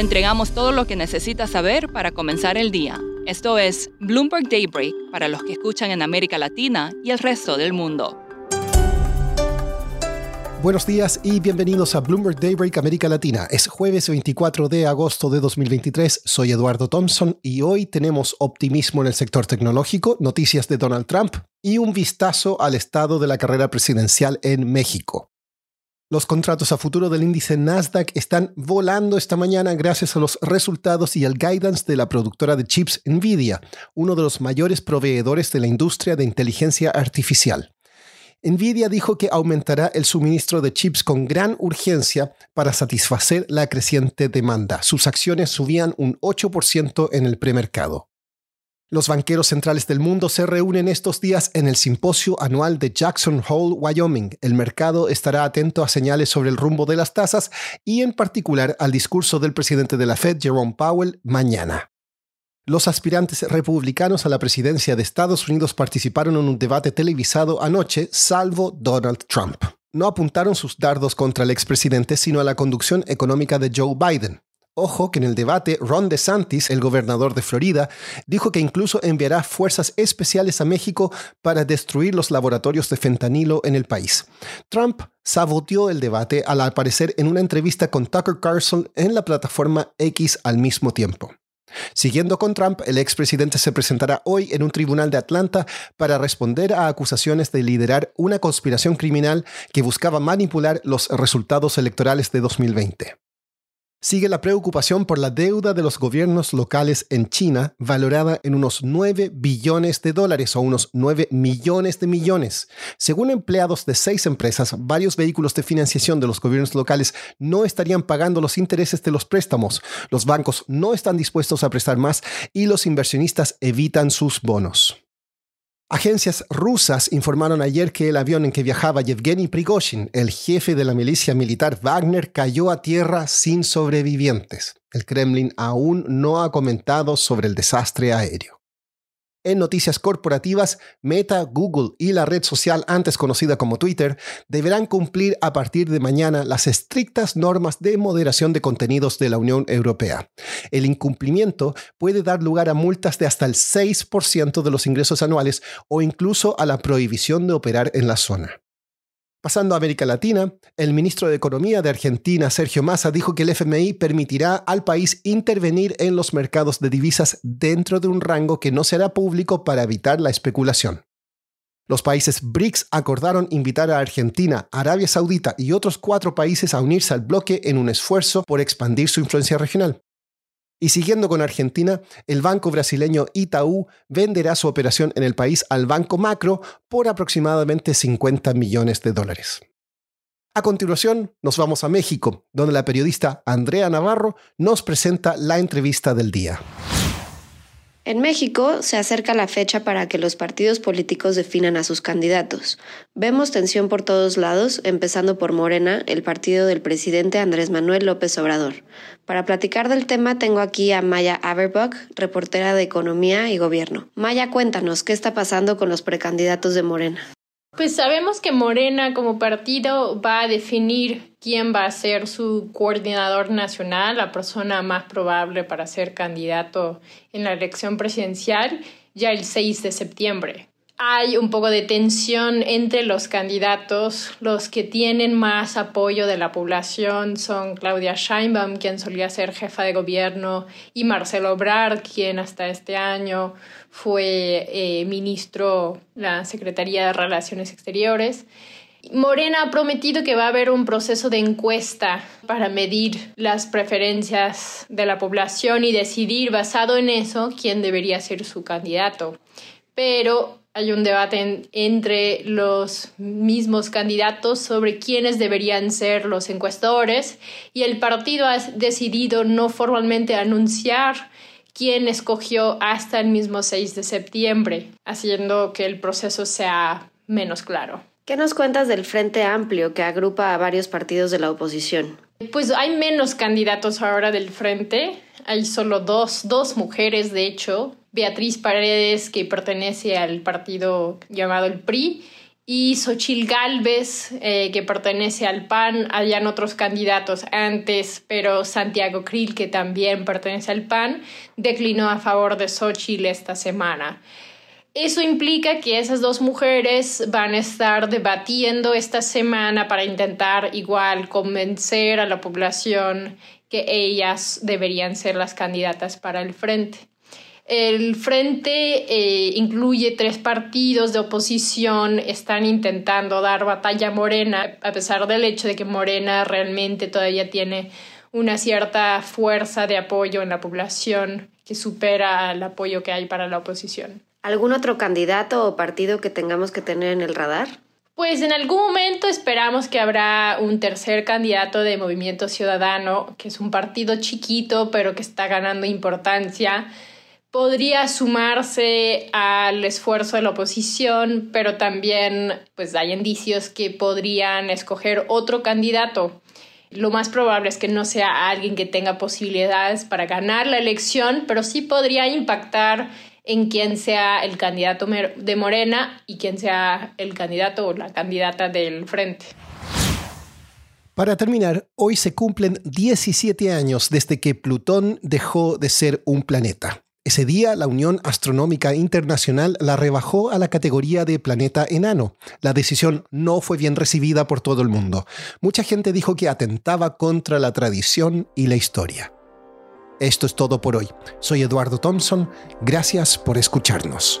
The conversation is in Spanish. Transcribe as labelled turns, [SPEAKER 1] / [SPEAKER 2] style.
[SPEAKER 1] Entregamos todo lo que necesita saber para comenzar el día. Esto es Bloomberg Daybreak para los que escuchan en América Latina y el resto del mundo.
[SPEAKER 2] Buenos días y bienvenidos a Bloomberg Daybreak América Latina. Es jueves 24 de agosto de 2023. Soy Eduardo Thompson y hoy tenemos optimismo en el sector tecnológico, noticias de Donald Trump y un vistazo al estado de la carrera presidencial en México. Los contratos a futuro del índice Nasdaq están volando esta mañana gracias a los resultados y el guidance de la productora de chips Nvidia, uno de los mayores proveedores de la industria de inteligencia artificial. Nvidia dijo que aumentará el suministro de chips con gran urgencia para satisfacer la creciente demanda. Sus acciones subían un 8% en el premercado. Los banqueros centrales del mundo se reúnen estos días en el simposio anual de Jackson Hole, Wyoming. El mercado estará atento a señales sobre el rumbo de las tasas y en particular al discurso del presidente de la Fed, Jerome Powell, mañana. Los aspirantes republicanos a la presidencia de Estados Unidos participaron en un debate televisado anoche, salvo Donald Trump. No apuntaron sus dardos contra el expresidente, sino a la conducción económica de Joe Biden. Ojo que en el debate, Ron DeSantis, el gobernador de Florida, dijo que incluso enviará fuerzas especiales a México para destruir los laboratorios de fentanilo en el país. Trump saboteó el debate al aparecer en una entrevista con Tucker Carlson en la plataforma X al mismo tiempo. Siguiendo con Trump, el expresidente se presentará hoy en un tribunal de Atlanta para responder a acusaciones de liderar una conspiración criminal que buscaba manipular los resultados electorales de 2020 sigue la preocupación por la deuda de los gobiernos locales en China, valorada en unos 9 billones de dólares o unos 9 millones de millones. Según empleados de seis empresas, varios vehículos de financiación de los gobiernos locales no estarían pagando los intereses de los préstamos, los bancos no están dispuestos a prestar más y los inversionistas evitan sus bonos. Agencias rusas informaron ayer que el avión en que viajaba Yevgeny Prigozhin, el jefe de la milicia militar Wagner, cayó a tierra sin sobrevivientes. El Kremlin aún no ha comentado sobre el desastre aéreo. En noticias corporativas, Meta, Google y la red social antes conocida como Twitter deberán cumplir a partir de mañana las estrictas normas de moderación de contenidos de la Unión Europea. El incumplimiento puede dar lugar a multas de hasta el 6% de los ingresos anuales o incluso a la prohibición de operar en la zona. Pasando a América Latina, el ministro de Economía de Argentina, Sergio Massa, dijo que el FMI permitirá al país intervenir en los mercados de divisas dentro de un rango que no será público para evitar la especulación. Los países BRICS acordaron invitar a Argentina, Arabia Saudita y otros cuatro países a unirse al bloque en un esfuerzo por expandir su influencia regional. Y siguiendo con Argentina, el banco brasileño Itaú venderá su operación en el país al Banco Macro por aproximadamente 50 millones de dólares. A continuación, nos vamos a México, donde la periodista Andrea Navarro nos presenta la entrevista del día.
[SPEAKER 3] En México se acerca la fecha para que los partidos políticos definan a sus candidatos. Vemos tensión por todos lados, empezando por Morena, el partido del presidente Andrés Manuel López Obrador. Para platicar del tema tengo aquí a Maya Averbuck, reportera de Economía y Gobierno. Maya, cuéntanos, ¿qué está pasando con los precandidatos de Morena?
[SPEAKER 4] Pues sabemos que Morena como partido va a definir quién va a ser su coordinador nacional, la persona más probable para ser candidato en la elección presidencial, ya el 6 de septiembre hay un poco de tensión entre los candidatos. Los que tienen más apoyo de la población son Claudia Scheinbaum, quien solía ser jefa de gobierno, y Marcelo Obrar, quien hasta este año fue eh, ministro de la Secretaría de Relaciones Exteriores. Morena ha prometido que va a haber un proceso de encuesta para medir las preferencias de la población y decidir basado en eso quién debería ser su candidato pero hay un debate entre los mismos candidatos sobre quiénes deberían ser los encuestadores y el partido ha decidido no formalmente anunciar quién escogió hasta el mismo 6 de septiembre, haciendo que el proceso sea menos claro.
[SPEAKER 3] ¿Qué nos cuentas del Frente Amplio que agrupa a varios partidos de la oposición?
[SPEAKER 4] Pues hay menos candidatos ahora del Frente, hay solo dos, dos mujeres de hecho, Beatriz Paredes, que pertenece al partido llamado el PRI, y Xochil Gálvez, eh, que pertenece al PAN. Habían otros candidatos antes, pero Santiago Krill, que también pertenece al PAN, declinó a favor de Xochil esta semana. Eso implica que esas dos mujeres van a estar debatiendo esta semana para intentar igual convencer a la población que ellas deberían ser las candidatas para el frente. El frente eh, incluye tres partidos de oposición, están intentando dar batalla a Morena, a pesar del hecho de que Morena realmente todavía tiene una cierta fuerza de apoyo en la población que supera el apoyo que hay para la oposición.
[SPEAKER 3] ¿Algún otro candidato o partido que tengamos que tener en el radar?
[SPEAKER 4] Pues en algún momento esperamos que habrá un tercer candidato de Movimiento Ciudadano, que es un partido chiquito pero que está ganando importancia podría sumarse al esfuerzo de la oposición, pero también pues hay indicios que podrían escoger otro candidato. Lo más probable es que no sea alguien que tenga posibilidades para ganar la elección, pero sí podría impactar en quién sea el candidato de Morena y quién sea el candidato o la candidata del frente.
[SPEAKER 2] Para terminar, hoy se cumplen 17 años desde que Plutón dejó de ser un planeta. Ese día, la Unión Astronómica Internacional la rebajó a la categoría de planeta enano. La decisión no fue bien recibida por todo el mundo. Mucha gente dijo que atentaba contra la tradición y la historia. Esto es todo por hoy. Soy Eduardo Thompson. Gracias por escucharnos.